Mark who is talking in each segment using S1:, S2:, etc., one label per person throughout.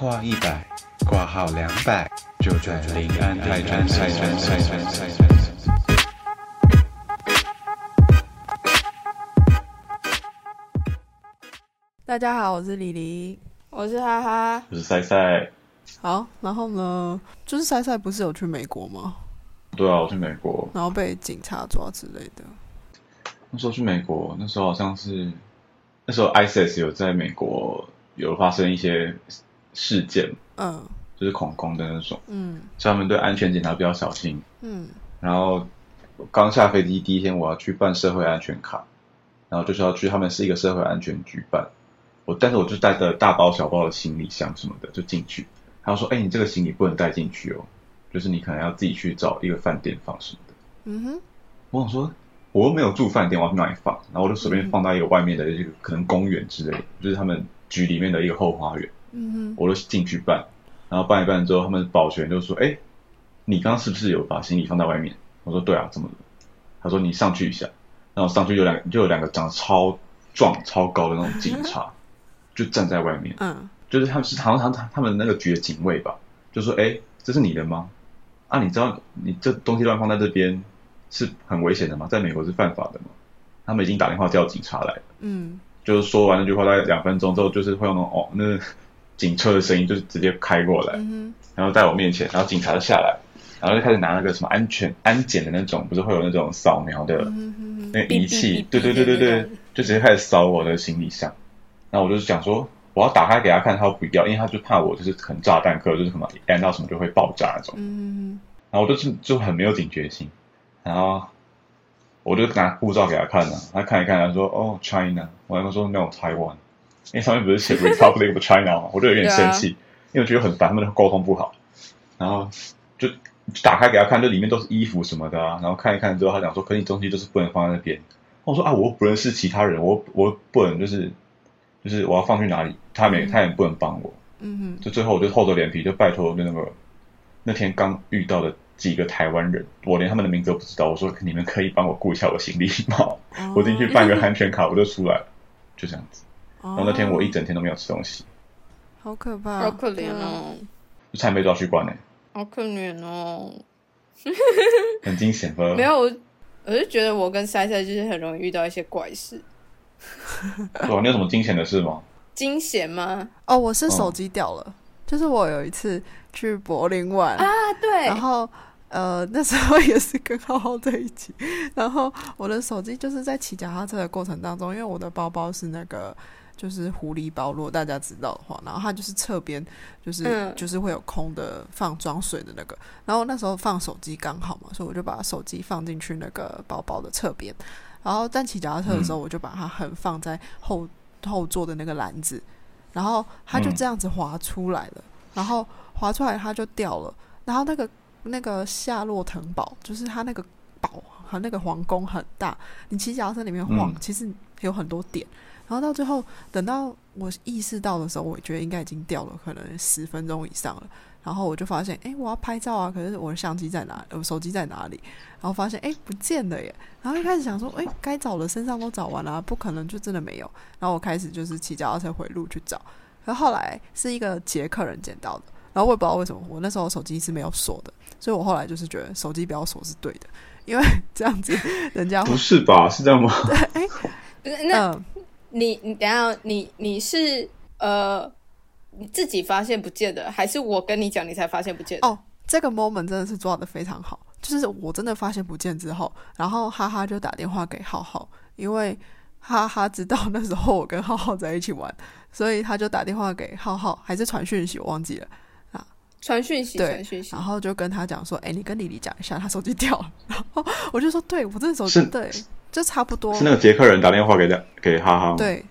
S1: 话一百，挂号两百，就转临安泰诊泰诊泰诊泰诊。
S2: 大家好，我是李黎。
S3: 我是哈哈，
S4: 我是塞塞。
S2: 好，然后呢，就是塞塞不是有去美国吗？
S4: 对啊，我去美国，
S2: 然后被警察抓之类的。
S4: 那时候去美国，那时候好像是那时候 ISIS 有在美国有发生一些事件，
S2: 嗯。
S4: 就是恐攻的那种，
S2: 嗯。
S4: 所以他们对安全检查比较小心。
S2: 嗯。
S4: 然后刚下飞机第一天，我要去办社会安全卡，然后就是要去他们是一个社会安全局办。我但是我就带着大包小包的行李箱什么的就进去，他说：“哎、你这个行李不能带进去哦，就是你可能要自己去找一个饭店放什么的。”
S2: 嗯哼，
S4: 我想说，我又没有住饭店，我要去哪里放？然后我就随便放到一个外面的一个可能公园之类的，就是他们局里面的一个后花园，
S2: 嗯哼，
S4: 我都进去办。然后办一办之后，他们保全就说：“哎，你刚刚是不是有把行李放在外面？”我说：“对啊，怎么了？”他说：“你上去一下。”然后上去有两就有两个长得超壮、超高的那种警察，就站在外面，
S2: 嗯
S4: 就是他们是好像他他们那个局的警卫吧，就说：“哎，这是你的吗？啊，你知道你这东西乱放在这边是很危险的吗？在美国是犯法的吗？”他们已经打电话叫警察来了，
S2: 嗯
S4: 就是说完那句话大概两分钟之后，就是会用那种哦那警车的声音，就是直接开过来，
S2: 嗯
S4: 然后在我面前，然后警察就下来，然后就开始拿那个什么安全安检的那种，不是会有那种扫描的那个仪器，对对对对对就直接开始扫我的行李箱。然后我就想说，我要打开给他看，他不要，因为他就怕我就是很炸弹客，就是可能按到什么就会爆炸那种。
S2: 嗯
S4: 然后我就是就很没有警觉性，然后我就拿护照给他看了、他看一看，他说哦 China，我跟他说 No Taiwan，因为上面不是写 Republic of China 嘛，我就有点生气，因为我觉得很烦，他们沟通不好，然后就就打开给他看，就里面都是衣服什么的啊，然后看一看之后，他讲说，可你东西就是不能放在那边，我说啊，我又不认识其他人，我我不能就是就是我要放去哪里，他没他也不能帮我，
S2: 嗯哼，
S4: 就最后我就厚着脸皮就拜托那个那天刚遇到的几个台湾人，我连他们的名字都不知道。我说你们可以帮我顾一下我行李吗？
S2: 哦。
S4: 我进去办个安全卡，我就出来了，就这样子。
S2: 然
S4: 然后那天我一整天都没有吃东西，
S2: 好可怕，
S3: 好可怜哦，
S4: 就差点被抓去关呢、
S3: 好可怜哦。
S4: 很惊险吧？
S3: 没有，我我就觉得我跟塞塞就是很容易遇到一些怪事，
S4: 对啊，你有什么惊险的事吗？
S3: 惊险吗？
S2: 哦，我是手机掉了，就是我有一次去柏林玩。
S3: 啊，对，
S2: 然后呃那时候也是跟浩浩在一起，然后我的手机就是在骑脚踏车的过程当中，因为我的包包是那个就是狐狸包，如果大家知道的话，然后它就是侧边就是、
S3: 嗯。
S2: 就是会有空的放装水的那个，然后那时候放手机刚好嘛，所以我就把手机放进去那个包包的侧边，然后但骑脚踏车的时候，我就把它横放在后后座的那个篮子，然后它就
S4: 嗯。
S2: 这样子滑出来了，然后滑出来它就掉了，然后那个那个夏洛滕堡，就是它那个堡和那个皇宫很大，你骑脚踏车里面晃，
S4: 嗯。
S2: 其实有很多点。然后到最后，等到我意识到的时候，我觉得应该已经掉了，可能十分钟以上了。然后我就发现，哎，我要拍照啊，可是我的相机在哪？我手机在哪里？然后发现，哎，不见了耶。然后一开始想说，哎，该找的身上都找完了、啊，不可能就真的没有。然后我开始就是骑脚踏车回路去找，可后后来是一个捷克人捡到的。然后我也不知道为什么，我那时候手机是没有锁的，所以我后来就是觉得手机不要锁是对的，因为 这样子人家
S4: 不是吧？是这样吗？
S3: 对，哎那
S2: 嗯
S3: 你你等下你你是呃你自己发现不见的，还是我跟你讲你才发现不见的？
S2: 哦，这个 moment 真的是抓的非常好，就是我真的发现不见之后，然后哈哈就打电话给浩浩，因为哈哈知道那时候我跟浩浩在一起玩，所以他就打电话给浩浩，还是传讯息，我忘记了。
S3: 传讯息，
S2: 对
S3: 传讯息
S2: 然。后就跟他讲说：“哎、你跟李丽讲一下，他手机掉了。”然后我就说：“对我这手机
S4: 是
S2: 对，就差不多。
S4: 是那个捷克人打电话给他给哈哈？
S2: 对。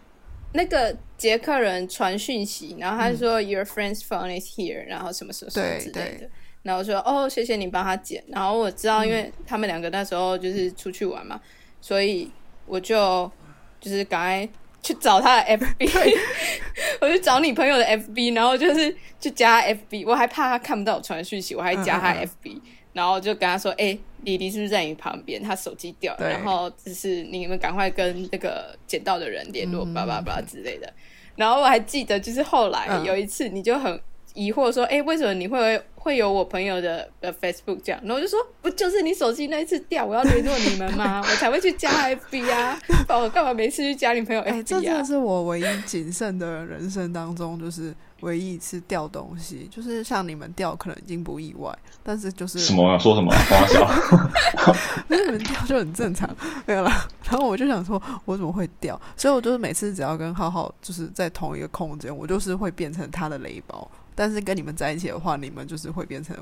S3: 那个捷克人传讯息，然后他说、Your friend's phone is here，然后什么什么什么之类的。然后我说哦，谢谢你帮他捡。然后我知道，因为他们两个那时候就是出去玩嘛，所以我就就是赶快去找他的 FB，我去找你朋友的 FB，然后就是去加 FB，我还怕他看不到我传讯息，我还加他
S2: 嗯嗯
S3: FB，、然后就跟他说，哎、李黎是不是在你旁边？他手机掉了，然后就是你们赶快跟那个捡到的人联络，
S2: 嗯
S3: 叭叭叭之类的。然后我还记得，就是后来
S2: 嗯
S3: 有一次，你就很疑惑说，哎、为什么你会会有我朋友的的 Facebook 这样？然后我就说，不就是你手机那一次掉，我要联络你们吗？我才会去加 FB 啊，我干嘛没事去加你朋友 FB 啊？
S2: 真的是我唯一谨慎的人生当中，就是唯一一次掉东西，就是像你们掉可能已经不意外，但是就是
S4: 什么啊？说什么？花销？
S2: 因 为你们掉就很正常，没有啦。然后我就想说，我怎么会掉？所以我就是每次只要跟浩浩就是在同一个空间，我就是会变成他的雷包。但是跟你们在一起的话，你们就是会变成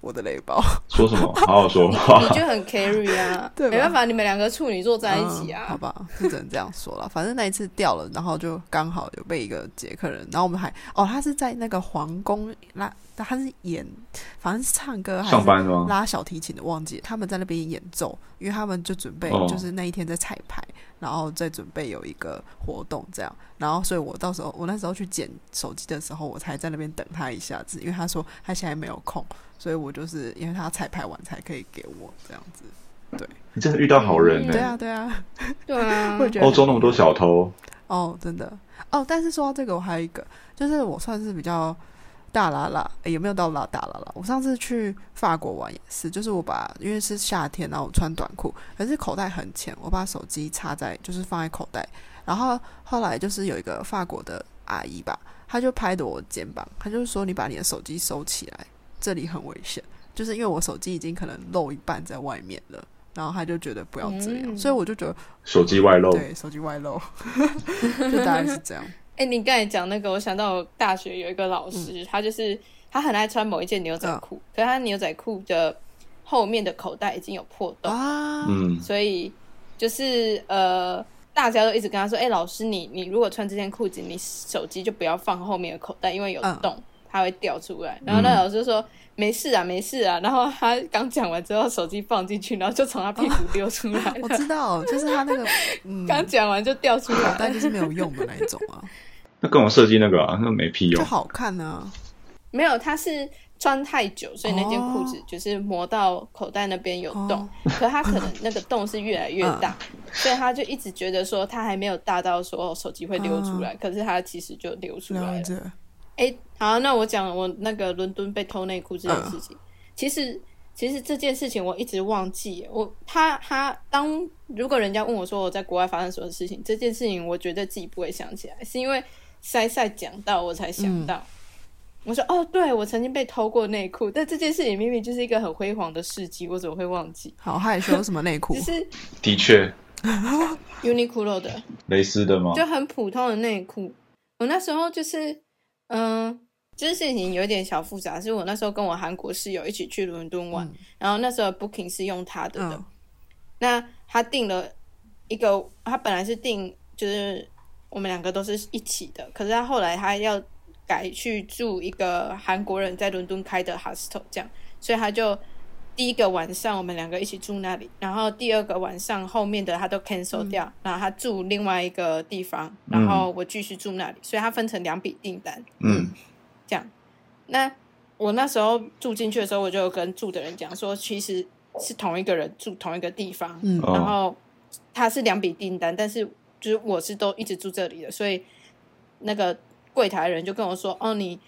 S2: 我的雷包。
S4: 说什么？好好说话
S3: 你。就很 carry 啊，
S2: 对
S3: 没办法，你们两个处女座在一起啊。
S2: 嗯好吧，就只能这样说了。反正那一次掉了，然后就刚好有被一个捷克人，然后我们还哦，他是在那个皇宫拉，他是演，反正是唱歌还是
S4: 上班吗？
S2: 拉小提琴的，忘记他们在那边演奏，因为他们就准备
S4: 哦
S2: 就是那一天在彩排，然后再准备有一个活动这样，然后所以我到时候我那时候去捡手机的时候，我才在那边等他一下子，因为他说他现在没有空，所以我就是因为他彩排完才可以给我这样子。对。
S4: 你真的遇到好人
S3: 嗯、
S2: 对啊，对啊，
S3: 对啊。
S2: 我，觉得
S4: 欧洲那么多小偷，
S2: 哦，真的。哦。但是说到这个，我还有一个，就是我算是比较大啦啦，诶也没有到拉大啦啦。我上次去法国玩也是，就是我把因为是夏天，然后我穿短裤，可是口袋很浅，我把手机插在就是放在口袋，然后后来就是有一个法国的阿姨吧，她就拍着我肩膀，她就说你把你的手机收起来，这里很危险。就是因为我手机已经可能露一半在外面了，然后她就觉得不要这样，
S3: 嗯
S2: 所以我就觉得
S4: 手机外露，
S2: 对手机外露，就大概是这样。
S3: 哎、你刚才讲那个，我想到我大学有一个老师，他就是他很爱穿某一件牛仔裤，可是他牛仔裤的后面的口袋已经有破洞，
S2: 啊，
S4: 嗯，
S3: 所以就是呃，大家都一直跟他说：“哎、老师你，你如果穿这件裤子，你手机就不要放后面的口袋，因为有
S2: 嗯。
S3: 洞，它会掉出来。”然后那老师就说：“没事啊，没事啊。”然后他刚讲完之后，手机放进去，然后就从他屁股溜出来
S2: 我。知道，就是他那个 嗯，
S3: 刚讲完就掉出
S2: 口
S3: 来了，
S2: 袋就是没有用的那一种啊，
S4: 那跟我设计那个啊，那没屁用。
S2: 就好看啊。
S3: 没有，他是穿太久，所以那件裤子就是磨到口袋那边有洞，
S2: 哦
S3: 可他可能那个洞是越来越大，所以他就一直觉得说他还没有大到说手机会流出来，可是他其实就流出来了。
S2: 了解，
S3: 哎、好，那我讲我那个伦敦被偷内裤这件事情，其实其实这件事情我一直忘记，我他他当如果人家问我说我在国外发生什么事情，这件事情我觉得自己不会想起来，是因为塞塞讲到我才想到。我说哦，对我曾经被偷过内裤，但这件事情明明就是一个很辉煌的事迹，我怎么会忘记？
S2: 好害羞，什么内裤
S3: 就？是
S4: 的确
S3: ，Uniqlo 的，
S4: 蕾丝的吗？
S3: 就很普通的内裤。我那时候就是，嗯、这件事情有点小复杂，是我那时候跟我韩国室友一起去伦敦玩，
S2: 嗯
S3: 然后那时候 Booking 是用他的的，
S2: 嗯
S3: 那他订了一个，他本来是订就是我们两个都是一起的，可是他后来他要改去住一个韩国人在伦敦开的 hostel，这样，所以他就第一个晚上我们两个一起住那里，然后第二个晚上后面的他都 cancel 掉，然后他住另外一个地方，然后我继续住那里，所以他分成两笔订单。
S4: 嗯，
S3: 这样。那我那时候住进去的时候，我就有跟住的人讲说，其实是同一个人住同一个地方，然后他是两笔订单，但是就是我是都一直住这里的，所以那个柜台的人就跟我说，哦，你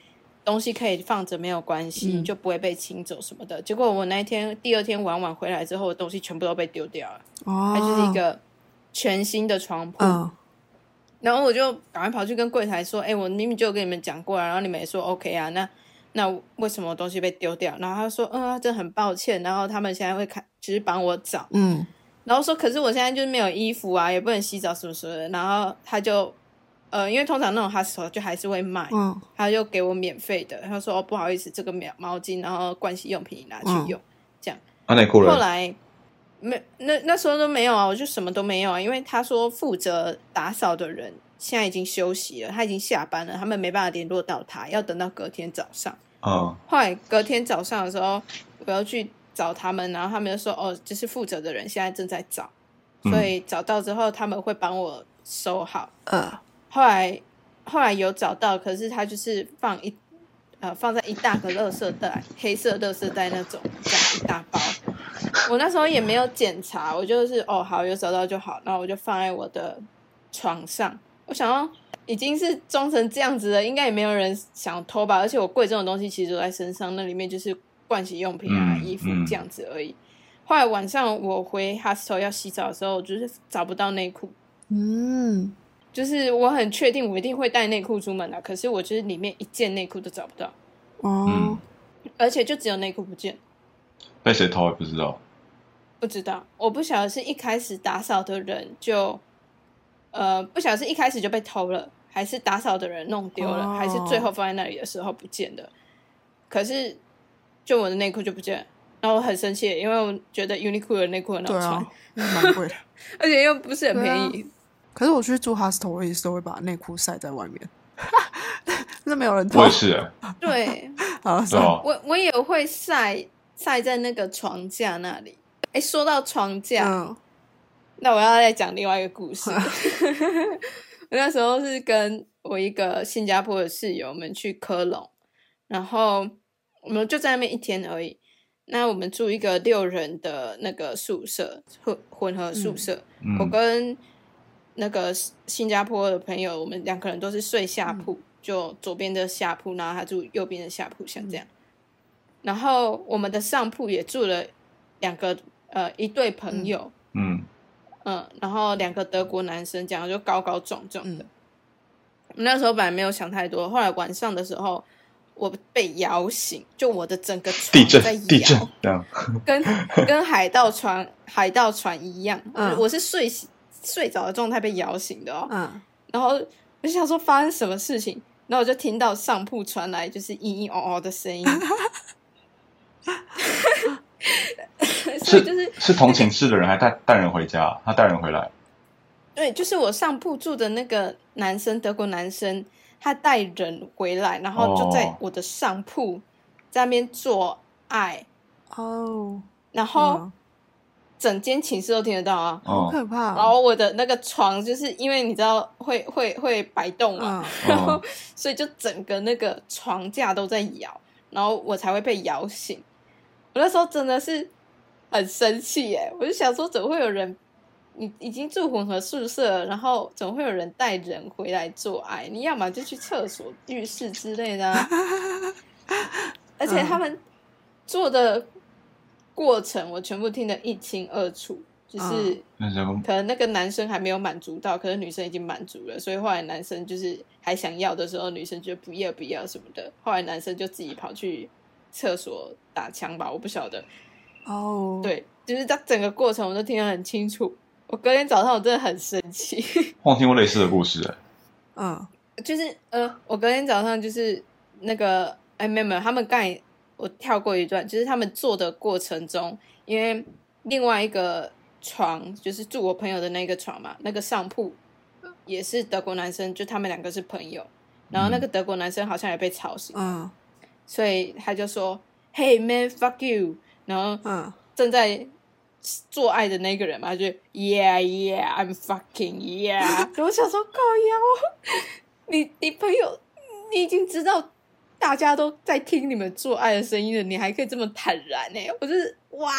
S3: 东西可以放着没有关系，
S2: 嗯
S3: 就不会被清走什么的。结果我那一天第二天晚晚回来之后，我东西全部都被丢掉了，
S2: 哦，
S3: 它就是一个全新的床铺，
S2: 嗯
S3: 然后我就赶快跑去跟柜台说：“哎、我明明就有跟你们讲过啊，然后你们也说 OK 啊，那那为什么我东西被丢掉？”然后他说：“嗯、啊，真的很抱歉。”然后他们现在会看，就是帮我找。
S2: 嗯
S3: 然后说：“可是我现在就是没有衣服啊，也不能洗澡什么什么的。”然后他就呃，因为通常那种 hostel 就还是会卖，
S2: 嗯
S3: 他就给我免费的。他说：“哦，不好意思，这个毛毛巾，然后盥洗用品你拿
S2: 嗯
S3: 去用。
S4: 啊内裤了，
S3: 后来没那那时候都没有啊，我就什么都没有啊，因为他说负责打扫的人现在已经休息了，他已经下班了，他们没办法联络到他，要等到隔天早上。
S4: 哦，
S3: 后来隔天早上的时候，我要去找他们，然后他们就说：“哦，就是负责的人现在正在找，
S4: 嗯
S3: 所以找到之后他们会帮我收好。
S2: 嗯
S3: 后来后来有找到，可是他就是放一呃放在一大个垃圾袋，黑色垃圾袋那种，这样一大包。我那时候也没有检查，我就是哦好有找到就好，然后我就放在我的床上。我想要已经是装成这样子了，应该也没有人想偷吧？而且我贵重的东西其实都在身上，那里面就是盥洗用品啊、
S4: 嗯
S3: 衣服
S4: 嗯
S3: 这样子而已。后来晚上我回 hostel 要洗澡的时候，就是找不到内裤，
S2: 嗯，
S3: 就是我很确定我一定会带内裤出门的，可是我就是里面一件内裤都找不到，
S2: 哦
S4: 嗯，
S3: 而且就只有内裤不见。
S4: 被谁偷也不知道。
S3: 不知道，我不晓得是一开始打扫的人就，呃，不晓得是一开始就被偷了，还是打扫的人弄丢了，
S2: 哦
S3: 还是最后放在那里的时候不见的。可是，就我的内裤就不见了，然后我很生气，因为我觉得 Uniqlo 的内裤很好穿，
S2: 蛮贵的。
S3: 而且又不是很便宜。
S2: 可是我去住 hostel，我也是都会把内裤晒在外面，那没有人偷
S4: 我也。是、欸，
S3: 对？我我也会晒晒在那个床架那里。哎，说到床架，
S2: 嗯
S3: 那我要再讲另外一个故事。我那时候是跟我一个新加坡的室友们去科隆，然后我们就在那边一天而已。那我们住一个六人的那个宿舍，混混合宿舍。我
S4: 嗯
S3: 跟那个新加坡的朋友，我们两个人都是睡下铺，就左边的下铺，然后他住右边的下铺，像这样。然后我们的上铺也住了两个呃一对朋友，
S4: 嗯
S3: 嗯，然后两个德国男生，这样就高高壮壮的。那时候本来没有想太多，后来晚上的时候，我被摇醒，就我的整个
S4: 地震
S3: 床在
S4: 地震
S3: 摇，跟 跟海盗船海盗船一样。
S2: 嗯
S3: 我是睡醒睡着的状态被摇醒的哦。
S2: 嗯，
S3: 然后我就想说发生什么事情，然后我就听到上铺传来就是嘤嘤哦哦的声音，所以就是
S4: 是同寝室的人还带带人回家，他带人回来，
S3: 对，就是我上铺住的那个男生，德国男生，他带人回来，然后就在
S4: 哦。
S3: 我的上铺在那边做爱，
S2: 哦，
S3: 然后
S2: 嗯。
S3: 整间寝室都听得到啊。
S4: 哦，
S2: 好可怕
S3: 然
S2: 哦。
S3: 后我的那个床就是因为你知道会会会摆动嘛，
S2: 嗯，
S3: 然后
S4: 哦。
S3: 所以就整个那个床架都在摇，然后我才会被摇醒。我那时候真的是很生气耶，我就想说，怎么会有人，你已经住混合宿舍了，然后怎么会有人带人回来做爱？你要么就去厕所、浴室之类的、啊，而且他们做的过程我全部听得一清二楚，就是。可能那个男生还没有满足到，可是女生已经满足了，所以后来男生就是还想要的时候，女生就不要不要什么的，后来男生就自己跑去厕所打枪吧，我不晓得。
S2: 哦，，
S3: 对，就是他整个过程我都听得很清楚。我隔天早上我真的很生气，
S4: 我听过类似的故事、欸，
S2: 嗯
S3: 就是呃，我隔天早上就是那个哎没有没有，他们刚才我跳过一段，就是他们做的过程中，因为另外一个床就是住我朋友的那个床嘛，那个上铺也是德国男生，就他们两个是朋友，然后那个德国男生好像也被吵醒，
S2: 嗯
S3: 所以他就说：“Hey man, fuck you。”然后
S2: 嗯，
S3: 正在做爱的那个人嘛，他就 Yeah Yeah I'm fucking Yeah。我想说，靠腰，你你朋友，你已经知道大家都在听你们做爱的声音了，你还可以这么坦然呢、我就是哇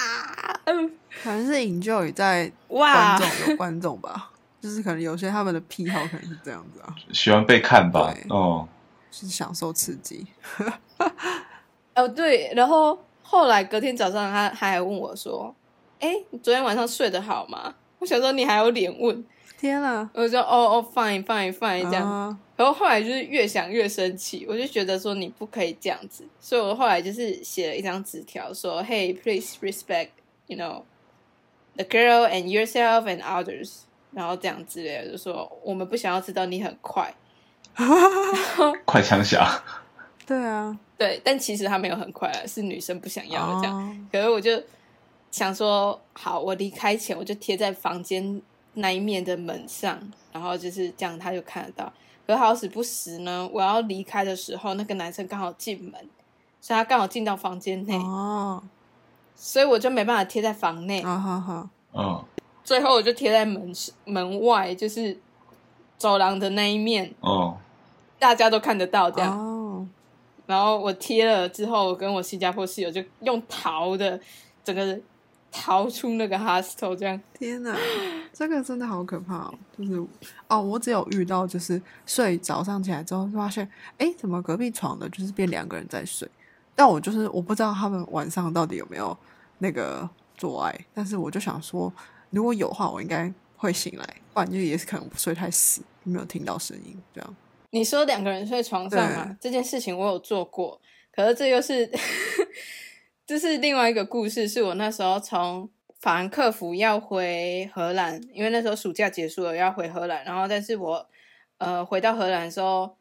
S3: 嗯
S2: 可能是 enjoy 在观
S3: 哇，
S2: 众有观众吧，就是可能有些他们的癖好可能是这样子啊，
S4: 喜欢被看吧？哦，
S2: 是享受刺激。
S3: 哦对，然后后来隔天早上他他还问我说：“哎，你昨天晚上睡得好吗？”我想说你还有脸问，
S2: 天啊，
S3: 我就说：“哦哦，fine fine fine 这样。
S2: 啊
S3: 然后后来就是越想越生气，我就觉得说你不可以这样子，所以我后来就是写了一张纸条说：“Hey, please respect, you know, the girl and yourself and others。”然后这样之类的，就说我们不想要知道你很快，
S4: 快枪侠，
S2: 对啊，
S3: 对，但其实他没有很快啊，是女生不想要的这样。
S2: 哦
S3: 可是我就想说，好，我离开前我就贴在房间那一面的门上，然后就是这样，他就看得到。可好死不死呢，我要离开的时候，那个男生刚好进门，所以他刚好进到房间内，
S2: 哦，
S3: 所以我就没办法贴在房内。
S2: 啊哈哈，
S4: 嗯
S3: 最后我就贴在门门外，就是走廊的那一面，
S4: 哦，
S3: 大家都看得到这样。
S2: 哦，
S3: 然后我贴了之后，我跟我新加坡室友就用逃的，整个逃出那个 hostel，这样
S2: 天哪，这个真的好可怕哦！就是哦，我只有遇到就是睡早上起来之后发现，哎，怎么隔壁床的就是变两个人在睡？但我就是我不知道他们晚上到底有没有那个做爱，但是我就想说，如果有话，我应该会醒来，不然就也是可能睡太死，没有听到声音这样。
S3: 你说两个人睡床上嘛？这件事情我有做过，可是这又是 这是另外一个故事，是我那时候从。法兰克福要回荷兰，因为那时候暑假结束了要回荷兰，然后但是我呃回到荷兰的时候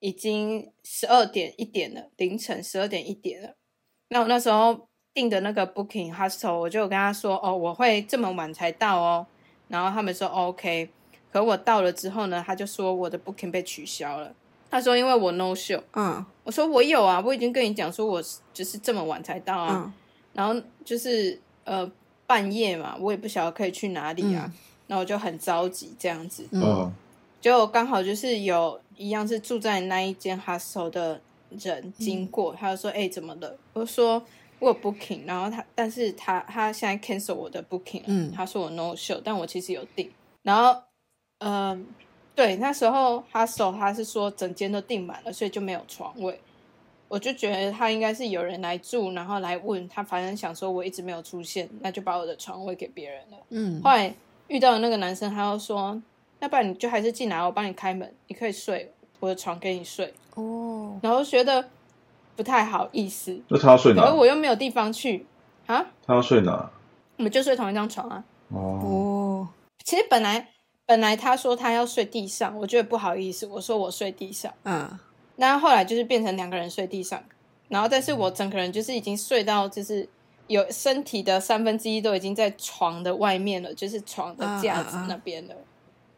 S3: 已经十二点一点了，凌晨十二点一点了。那我那时候订的那个 Booking Hostel，我就跟他说哦我会这么晚才到哦，然后他们说 OK，可我到了之后呢，他就说我的 Booking 被取消了。他说因为我 No Show，嗯，我说我有啊，我已经跟你讲说我就是这么晚才到啊，然后就是呃。半夜嘛，我也不晓得可以去哪里啊，那我就很着急这样子。嗯，就刚好就是有一样是住在那一间 hostel 的人经过，他就说：“哎，怎么了？”我说：“我有 booking。”然后他，但是他他现在 cancel 我的 booking 嗯，他说我 no show，但我其实有订。然后，嗯，对，那时候 hostel 他是说整间都订满了，所以就没有床位。我就觉得他应该是有人来住，然后来问他，反正想说我一直没有出现，那就把我的床位给别人了。嗯，后来遇到的那个男生，他又说，要不然你就还是进来，我帮你开门，你可以睡我的床给你睡。哦，然后觉得不太好意思。
S4: 那他要睡哪？
S3: 而我又没有地方去啊。
S4: 他要睡哪？
S3: 我们就睡同一张床啊。哦，其实本来本来他说他要睡地上，我觉得不好意思，我说我睡地上。嗯。那后来就是变成两个人睡地上，然后但是我整个人就是已经睡到就是有身体的三分之一都已经在床的外面了，就是床的架子那边了。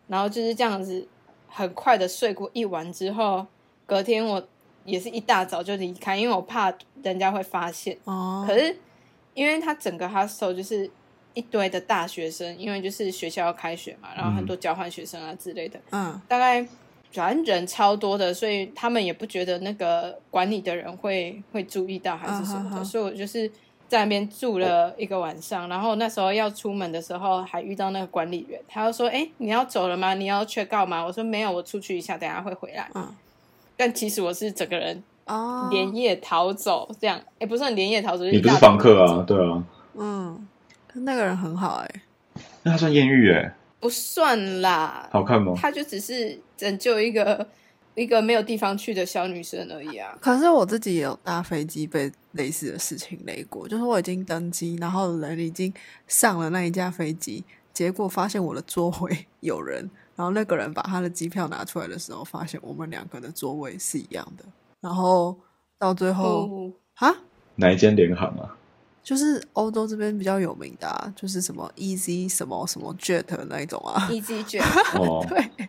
S3: 然后就是这样子很快的睡过一晚之后，隔天我也是一大早就离开，因为我怕人家会发现。哦。可是因为他整个 hostel 就是一堆的大学生，因为就是学校要开学嘛，然后很多交换学生啊之类的。嗯。大概。反正人超多的，所以他们也不觉得那个管理的人会会注意到还是什么的，所以我就是在那边住了一个晚上。然后那时候要出门的时候，还遇到那个管理员，他就说：“哎，你要走了吗？你要缺告吗？”我说：“没有，我出去一下，等下会回来。”嗯，但其实我是整个人哦连夜逃走，这样哎，不是很连夜逃走，
S4: 你不是房客啊？对啊，
S2: 嗯，那个人很好哎，
S4: 那他算艳遇哎。
S3: 不算啦，
S4: 好看吗？
S3: 他就只是拯救一个一个没有地方去的小女生而已啊。
S2: 可是我自己也有搭飞机被类似的事情雷过，就是我已经登机，然后人已经上了那一架飞机，结果发现我的座位有人，然后那个人把他的机票拿出来的时候，发现我们两个的座位是一样的，然后到最后啊，
S4: 哪一间联航啊？
S2: 就是欧洲这边比较有名的，啊，就是什么 Easy 什么什么 Jet 那一种啊
S3: ，Easy Jet。
S2: 对，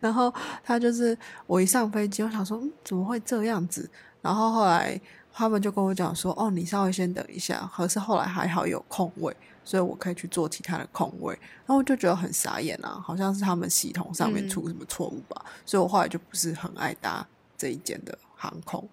S2: 然后他就是我一上飞机，我想说，嗯，怎么会这样子？然后后来他们就跟我讲说，哦，你稍微先等一下。可是后来还好有空位，所以我可以去做其他的空位。然后我就觉得很傻眼啊，好像是他们系统上面出什么错误吧。所以我后来就不是很爱搭这一间的航空。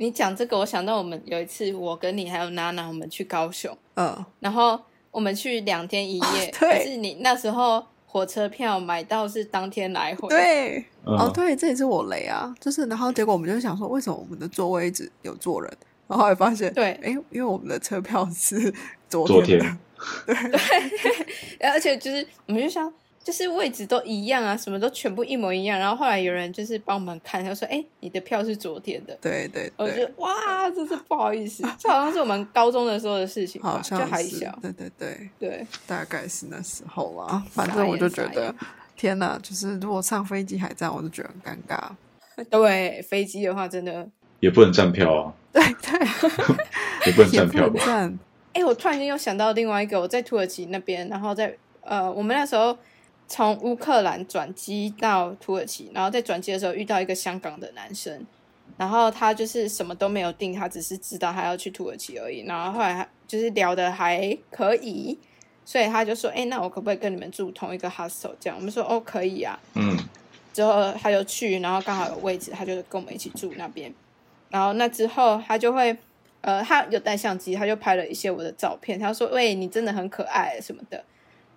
S3: 你讲这个，我想到我们有一次，我跟你还有娜娜，我们去高雄，嗯，然后我们去两天一夜，可是你那时候火车票买到是当天来回，
S2: 对，哦，对，这也是我雷啊，就是，然后结果我们就想说，为什么我们的座位一直有坐人，然后还发现，
S3: 对，
S2: 哎，因为我们的车票是 昨
S4: 天，
S2: 对。
S3: 对，而且就是我们就想。就是位置都一样啊，什么都全部一模一样。然后后来有人就是帮我们看，他说：“哎，你的票是昨天的。”
S2: 对对，
S3: 我觉得哇，真是不好意思，这好像是我们高中的时候的事情，
S2: 好像
S3: 还小。
S2: 对对对
S3: 对，
S2: 大概是那时候啦。反正我就觉得，天哪，就是如果上飞机还这样，我就觉得很尴尬。
S3: 对，飞机的话真的
S4: 也不能站票啊。
S2: 对对，
S4: 也不能站票
S2: 吧？
S3: 哎，我突然间又想到另外一个，我在土耳其那边，然后在呃，我们那时候。从乌克兰转机到土耳其，然后在转机的时候遇到一个香港的男生，然后他就是什么都没有定，他只是知道他要去土耳其而已。然后后来就是聊的还可以，所以他就说：“哎，那我可不可以跟你们住同一个 hostel？” 这样我们说：“哦，可以啊。”嗯，之后他就去，然后刚好有位置，他就跟我们一起住那边。然后那之后他就会，呃，他有带相机，他就拍了一些我的照片。他说：“喂，你真的很可爱什么的。”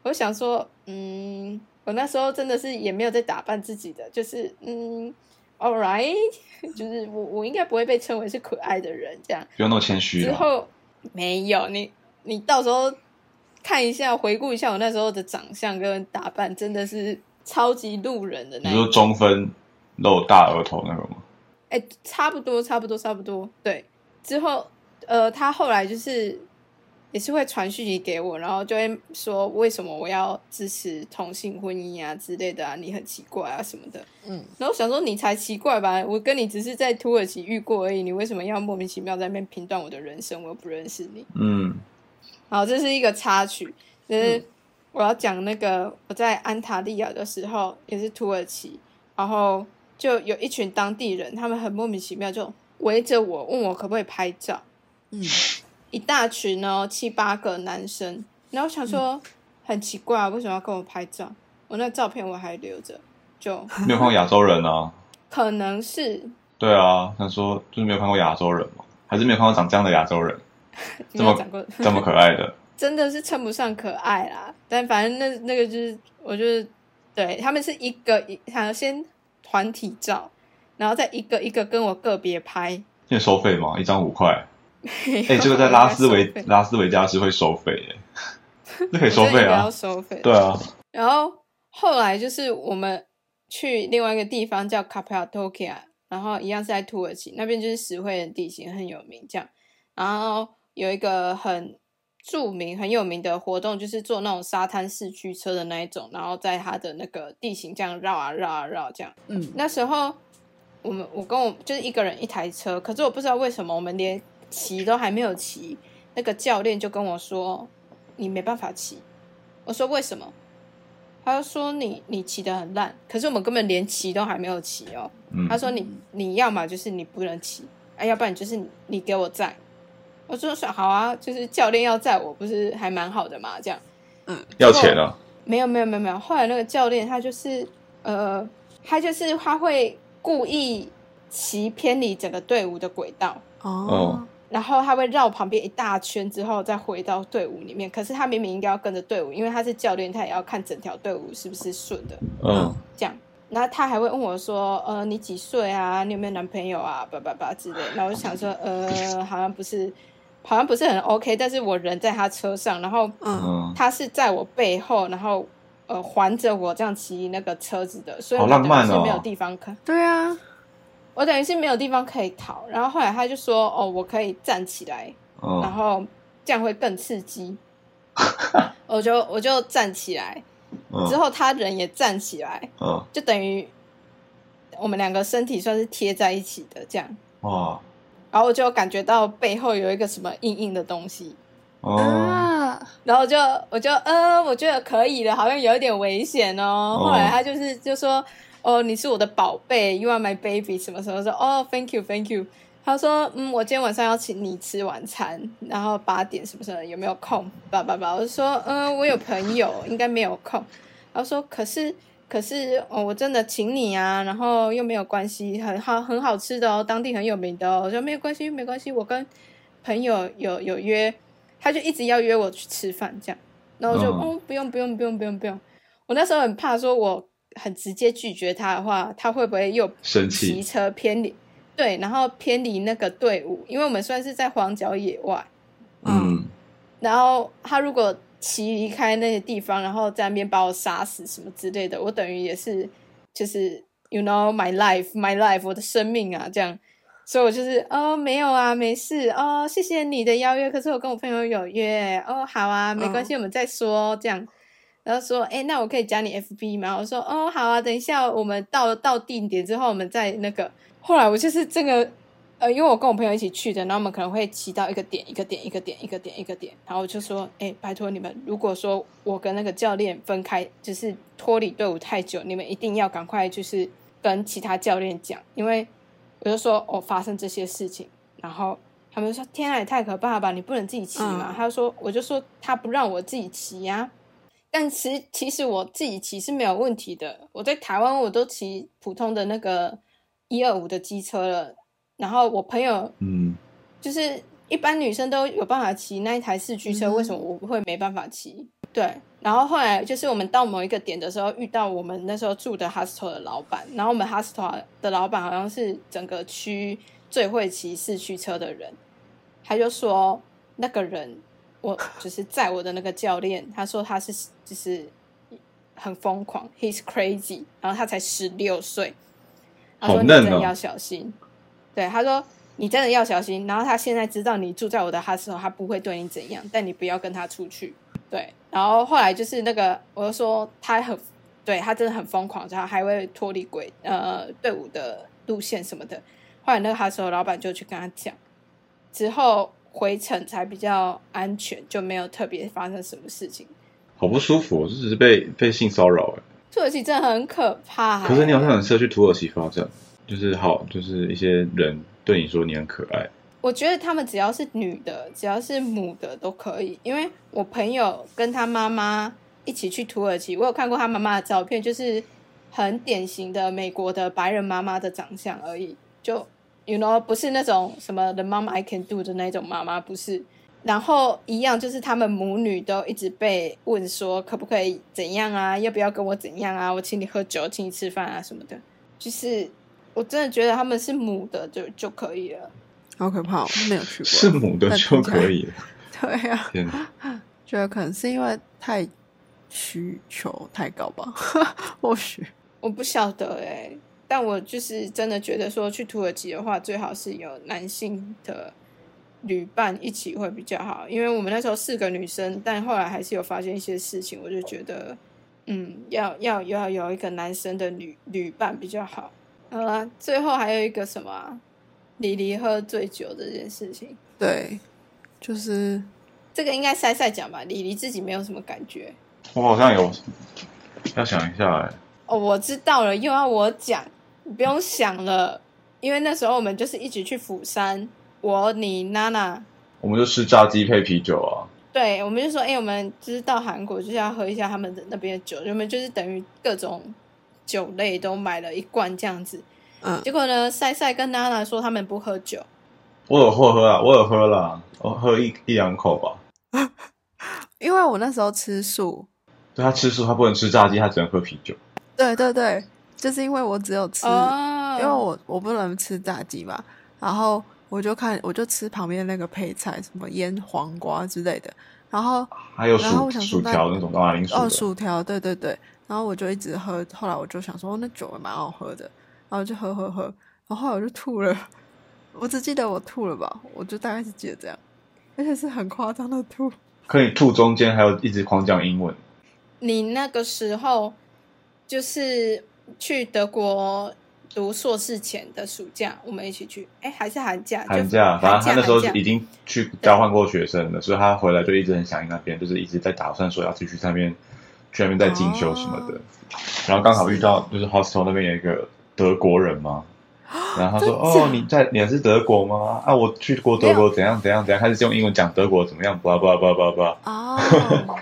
S3: 我想说，嗯，我那时候真的是也没有在打扮自己的，就是嗯，all right，就是我我应该不会被称为是可爱的人这样。
S4: 不用那么谦虚啊。
S3: 之后没有你，你到时候看一下，回顾一下我那时候的长相跟打扮，真的是超级路人的那
S4: 你说。中分露大额头那个吗？
S3: 哎、差不多，差不多，差不多。对，之后呃，他后来就是也是会传讯息给我，然后就会说为什么我要支持同性婚姻啊之类的啊，你很奇怪啊什么的。
S2: 嗯，
S3: 然后我想说你才奇怪吧，我跟你只是在土耳其遇过而已，你为什么要莫名其妙在那边评断我的人生？我又不认识你。
S4: 嗯
S3: 好，这是一个插曲，就是我要讲那个我在安塔利亚的时候，也是土耳其，然后就有一群当地人，他们很莫名其妙就围着我，问我可不可以拍照，
S2: 嗯，
S3: 一大群哦，七八个男生，然后我想说、很奇怪啊，为什么要跟我拍照？我那照片我还留着，就
S4: 没有看过亚洲人啊。
S3: 可能是
S4: 对啊，他说就是没有看过亚洲人嘛，还是没有看过长这样的亚洲人，这么
S3: 长过，
S4: 这么可爱的。
S3: 真的是称不上可爱啦，但反正那那个就是，我就是对他们是一个一，好先团体照，然后再一个一个跟我个别拍。
S4: 现在收费吗？一张五块。
S3: 哎
S4: 哎、这个在拉斯维拉斯维加斯会收费耶，这可以收费啊
S3: 要。收费。
S4: 对啊，
S3: 然后后来就是我们去另外一个地方叫卡帕多基亚，然后一样是在土耳其那边，就是石灰的地形很有名，这样。然后有一个很著名、很有名的活动，就是坐那种沙滩四驱车的那一种，然后在它的那个地形这样绕啊绕啊绕这样。
S2: 嗯，
S3: 那时候我们我跟我就是一个人一台车，可是我不知道为什么我们连骑都还没有骑，那个教练就跟我说你没办法骑。我说为什么？他就说你你骑得很烂，可是我们根本连骑都还没有骑哦。
S4: 嗯
S3: 他说你你要么就是你不能骑，啊，要不然就是你你给我载。我说说好啊，就是教练要载我，不是还蛮好的嘛？这样
S4: 要钱啊。
S3: 没有没有没有没有。后来那个教练他就是呃，他就是他会故意骑偏离整个队伍的轨道，
S2: 哦，
S3: 然后他会绕旁边一大圈之后再回到队伍里面。可是他明明应该要跟着队伍，因为他是教练，他也要看整条队伍是不是顺的。
S4: 嗯
S3: 这样，然后他还会问我说：“呃，你几岁啊？你有没有男朋友啊？叭叭叭之类。”然后我就想说：“呃，好像不是，好像不是很 OK。”但是我人在他车上，然后他是在我背后，然后呃环着我这样骑那个车子的，所以
S4: 好
S3: 我等于
S4: 浪漫哦
S3: 是没有地方可，
S2: 对啊，
S3: 我等于是没有地方可以逃。然后后来他就说：“哦，我可以站起来，然
S4: 嗯
S3: 后这样会更刺激。”我就我就站起来，之
S4: 嗯
S3: 后他人也站起来，
S4: 嗯，
S3: 就等于我们两个身体算是贴在一起的这样，
S4: 哇
S3: 然后我就感觉到背后有一个什么硬硬的东西，
S4: 哦，
S2: 啊，
S3: 然后就我就呃，我觉得可以了，好像有一点危险哦。
S4: 哦。
S3: 后来他就是就说哦，你是我的宝贝，You are my baby，什么什么说哦，Thank you，Thank you。他说嗯，我今天晚上要请你吃晚餐，然后八点什么什么有没有空？叭叭叭，我就说嗯，我有朋友，应该没有空。他说可是可是哦，我真的请你啊，然后又没有关系，很好很好吃的哦，当地很有名的哦。我说没有关系，没关系，我跟朋友有有约，他就一直要约我去吃饭这样，然后我就
S4: 嗯
S3: 哦不用不用不用不用不用，我那时候很怕说我很直接拒绝他的话，他会不会又
S4: 生
S3: 骑，车偏离？对，然后偏离那个队伍，因为我们算是在荒郊野外，
S4: 嗯。
S3: 然后他如果骑离开那些地方，然后在那边把我杀死什么之类的，我等于也是就是 you know my life my life 我的生命啊这样，所以我就是哦没有啊没事哦谢谢你的邀约，可是我跟我朋友有约哦好啊没关系、我们再说这样。然后说，哎，那我可以加你 FB 吗？我说，哦，好啊，等一下我们到到定点之后，我们再那个。后来我就是这个呃，因为我跟我朋友一起去的，然后我们可能会骑到一个点，一个点，一个点，一个点，一个点，然后我就说，哎，拜托你们，如果说我跟那个教练分开，就是脱离队伍太久，你们一定要赶快就是跟其他教练讲，因为我就说哦发生这些事情，然后他们就说天啊，也太可怕了吧，你不能自己骑嘛？
S2: 嗯
S3: 他就说，我就说他不让我自己骑呀、但其实其实我自己骑是没有问题的，我在台湾我都骑普通的那个一二五的机车了，然后我朋友
S4: 嗯。
S3: 就是一般女生都有办法骑那一台四驱车，
S2: 嗯
S3: 为什么我会没办法骑？对，然后后来就是我们到某一个点的时候，遇到我们那时候住的 hostel 的老板，然后我们 hostel 的老板好像是整个区最会骑四驱车的人，他就说那个人，我就是载我的那个教练，他说他是就是很疯狂，he's crazy，然后他才十六岁，他说你真的要小心，对，他说你真的要小心，然后他现在知道你住在我的 hostel，他不会对你怎样，但你不要跟他出去。对，然后后来就是那个，我就说他很，对他真的很疯狂，然后还会脱离轨呃队伍的路线什么的。后来那个哈手老板就去跟他讲，之后回程才比较安全，就没有特别发生什么事情。
S4: 好不舒服、哦，这只是被被性骚扰哎。
S3: 土耳其真的很可怕、欸
S4: 可是你好像很适合去土耳其发展，就是好，就是一些人对你说你很可爱，
S3: 我觉得他们只要是女的，只要是母的都可以。因为我朋友跟他妈妈一起去土耳其，我有看过他妈妈的照片，就是很典型的美国的白人妈妈的长相而已。就 you know 不是那种什么 the mom I can do 的那种妈妈，不是。然后一样就是他们母女都一直被问说可不可以怎样啊，要不要跟我怎样啊，我请你喝酒，请你吃饭啊什么的。就是我真的觉得他们是母的就就可以了。
S2: 好可怕、哦，没有去过。
S4: 是母的就可以了。
S2: 对呀、
S4: 天哪，
S2: 觉得可能是因为太需求太高吧，或许。
S3: 我不晓得哎、但我就是真的觉得说去土耳其的话，最好是有男性的旅伴一起会比较好，因为我们那时候四个女生，但后来还是有发现一些事情，我就觉得，嗯，要要要有一个男生的旅旅伴比较好。好了，最后还有一个什么、啊，李黎喝醉酒这件事情，
S2: 对，就是
S3: 这个应该塞塞讲吧，李黎自己没有什么感觉。
S4: 我好像有要想一下哎，
S3: 哦，我知道了，又要我讲，你不用想了，因为那时候我们就是一起去釜山，我、你、娜娜，
S4: 我们就吃炸鸡配啤酒啊，
S3: 对，我们就说，哎、我们就是到韩国就是要喝一下他们的那边的酒，我们就是等于各种酒类都买了一罐这样子。
S2: 嗯，
S3: 结果呢，赛赛跟娜娜说他们不喝酒，
S4: 我有喝喝啊，我有喝啦，我喝一一两口吧。
S2: 因为我那时候吃素，
S4: 对他吃素，他不能吃炸鸡，他只能喝啤酒。
S2: 对对对，就是因为我只有吃，
S3: 哦，
S2: 因为我我不能吃炸鸡嘛，然后我就看我就吃旁边那个配菜，什么腌黄瓜之类的，然后
S4: 还有
S2: 然后
S4: 薯
S2: 我想
S4: 薯条那种马铃薯
S2: 哦，薯条，对对对，然后我就一直喝，后来我就想说，哦那酒也蛮好喝的，然后就喝喝喝，然后后来我就吐了，我只记得我吐了吧，我就大概是记得这样，而且是很夸张的吐，
S4: 可以吐中间还有一直狂讲英文，
S3: 你那个时候就是去德国读硕士前的暑假，我们一起去，哎，还是寒假？
S4: 寒假，反正他那时候已经去交换过学生了，所以他回来就一直很想念那边，就是一直在打算说要继续在那边去那边再进修什么的。然后刚好遇到就是 hostel 那边有一个德国人嘛，然后他说：“哦，你在你是德国吗？啊，我去过德国，怎样怎样怎样。”开始用英文讲德国怎么样，叭叭叭叭叭。
S2: 哦，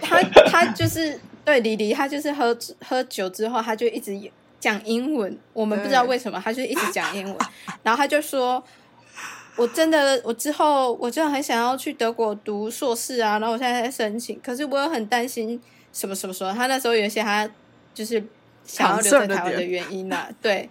S3: 他他就是对李黎，他就是喝喝酒之后，他就一直讲英文，我们不知道为什么，他就一直讲英文，然后他就说。我真的，我之后我真的很想要去德国读硕士啊，然后我现在在申请，可是我又很担心什么什么什么。他那时候有一些他就是想要留在台湾的原因啊，对，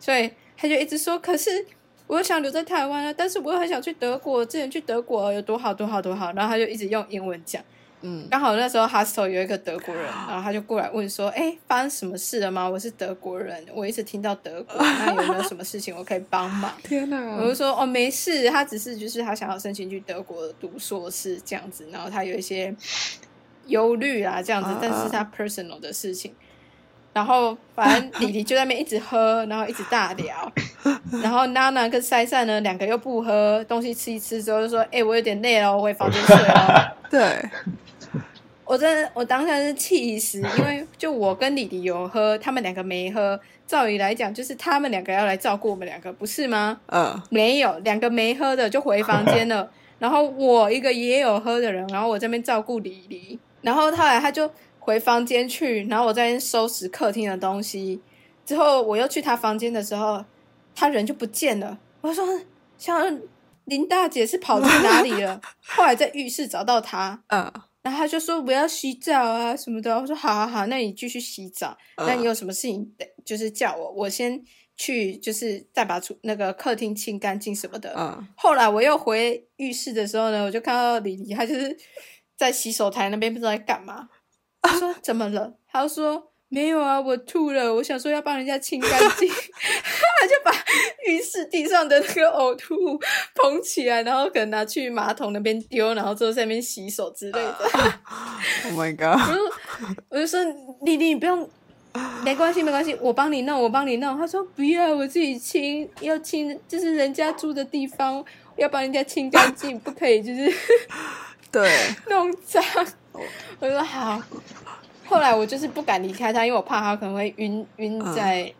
S3: 所以他就一直说，可是我又想留在台湾啊，但是我又很想去德国，之前去德国有多好多好多好，然后他就一直用英文讲。
S2: 嗯，
S3: 刚好那时候 hostel 有一个德国人，然后他就过来问说：“哎，发生什么事了吗？我是德国人，我一直听到德国，那有没有什么事情我可以帮忙？”
S2: 天哪，
S3: 我就说：“哦，没事，他只是就是他想要申请去德国读硕士这样子，然后他有一些忧虑啊这样子
S2: 啊，
S3: 但是他 personal 的事情。”然后反正李黎就在那边一直喝，然后一直大聊，然后娜娜跟塞塞呢两个又不喝，东西吃一吃之后就说：“哎，我有点累了，我回房间睡了。”
S2: 对，
S3: 我真的，我当下是气死，因为 就我跟李黎有喝，他们两个没喝。照理来讲，就是他们两个要来照顾我们两个，不是吗？
S2: 嗯，
S3: 没有，两个没喝的就回房间了。然后我一个也有喝的人，然后我这边照顾李黎，然后后来他就回房间去，然后我在收拾客厅的东西。之后我又去他房间的时候，他人就不见了。我说：“像林大姐是跑去哪里了？” 后来在浴室找到他，
S2: 嗯，
S3: 然后他就说我要洗澡啊什么的。我说好好好，那你继续洗澡。那你有什么事情就是叫我，我先去，就是再把厨那个客厅清干净什么的。
S2: 嗯，
S3: 后来我又回浴室的时候呢，我就看到李黎，他就是在洗手台那边不知道在干嘛。他说 怎么了？他说。没有啊，我吐了。我想说要帮人家清干净，他就把浴室地上的那个呕吐物捧起来，然后可能拿去马桶那边丢，然后之后在那边洗手之类的。
S2: Oh my god！
S3: 我就 我就说丽丽，你不用，没关系没关系，我帮你弄，我帮你弄。他说不要，我自己清，要清就是人家住的地方，要帮人家清干净，不可以就是
S2: 对
S3: 弄脏。我说好。后来我就是不敢离开他，因为我怕他可能会晕晕在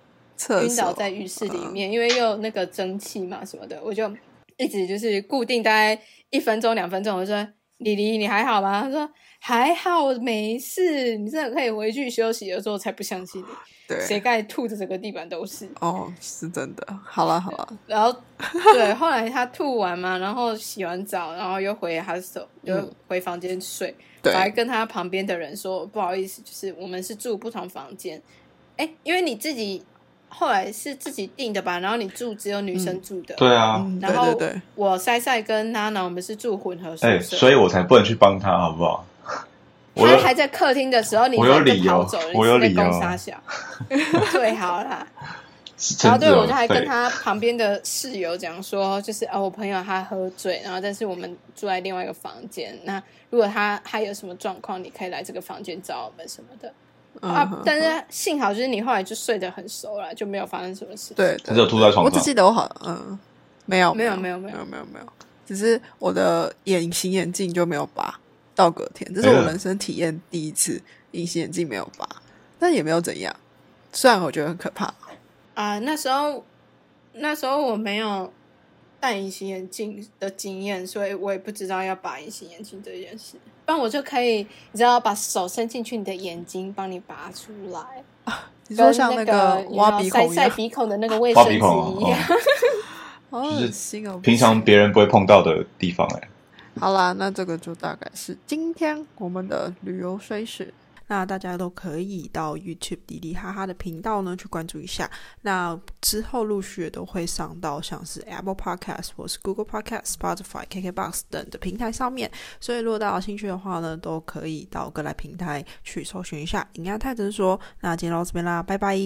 S3: 晕倒在浴室里面，因为又那个蒸汽嘛什么的，我就一直就是固定大概一分钟两分钟，我就说李黎你还好吗？他说还好没事，你真的可以回去休息的时候才不相信你，
S2: 对，
S3: 谁盖吐的整个地板都是
S2: 哦，是真的。好了好了，
S3: 然后对，后来他吐完嘛，然后洗完澡，然后又回 hostel 就回房间睡。我还跟他旁边的人说不好意思，就是我们是住不同房间，哎，因为你自己后来是自己订的吧，然后你住只有女生住的，
S4: 对啊，
S2: 然后
S3: 我塞塞跟娜娜我们是住混合宿舍，
S4: 所以我才不能去帮他，好不好？
S3: 他还在客厅的时候，你
S4: 我有理由，我有理由，
S3: 对，好啦。然后对我就还跟他旁边的室友讲说，就是啊，我朋友他喝醉，然后但是我们住在另外一个房间，那如果他他有什么状况，你可以来这个房间找我们什么的啊。但是幸好就是你后来就睡得很熟了，就没有发生什么事。
S2: 对，
S4: 他就吐在床上。
S2: 我只记得我好嗯，没有
S3: 没有没有没有
S2: 没有没有，只是我的隐形眼镜就没有拔到隔天，这是我人生体验第一次隐形眼镜没有拔，但也没有怎样，虽然我觉得很可怕。
S3: 啊，那时候那时候我没有戴隐形眼镜的经验，所以我也不知道要拔隐形眼镜这件事。不然我就可以，你知道，把手伸进去你的眼睛，帮你拔出来。
S2: 你说像那个挖鼻孔、
S3: 塞鼻孔的那个卫生纸一样，
S2: 好恶心哦！
S4: 平常别人不会碰到的地方，哎。
S2: 好啦，那这个就大概是今天我们的旅游碎事。那大家都可以到 YouTube 迪迪哈哈的频道呢去关注一下。那之后陆续都会上到像是 Apple Podcast 或是 Google Podcast、Spotify、KKBox 等的平台上面。所以如果大家有兴趣的话呢，都可以到各来平台去搜寻一下“营养太诊所”。那今天到这边啦，拜拜。